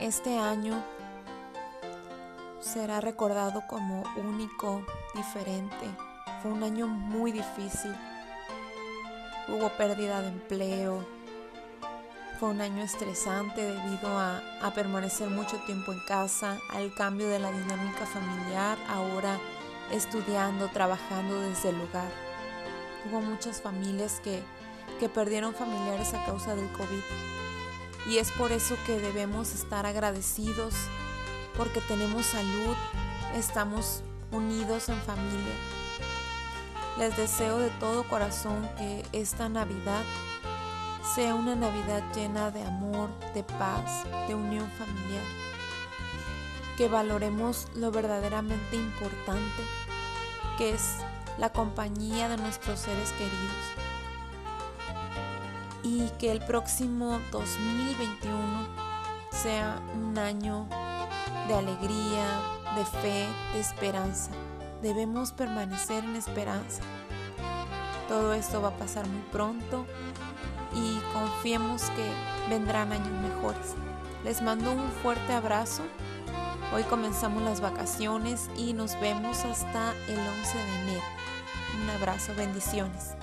este año será recordado como único, diferente. Fue un año muy difícil. Hubo pérdida de empleo. Fue un año estresante debido a, permanecer mucho tiempo en casa, al cambio de la dinámica familiar, ahora estudiando, trabajando desde el hogar. Hubo muchas familias que, que perdieron familiares a causa del COVID. Y es por eso que debemos estar agradecidos porque tenemos salud, estamos unidos en familia. Les deseo de todo corazón que esta Navidad sea una Navidad llena de amor, de paz, de unión familiar. Que valoremos lo verdaderamente importante que es la compañía de nuestros seres queridos. Y que el próximo 2021 sea un año de alegría, de fe, de esperanza. Debemos permanecer en esperanza. Todo esto va a pasar muy pronto y confiemos que vendrán años mejores. Les mando un fuerte abrazo. Hoy comenzamos las vacaciones y nos vemos hasta el 11 de enero. Un abrazo, bendiciones.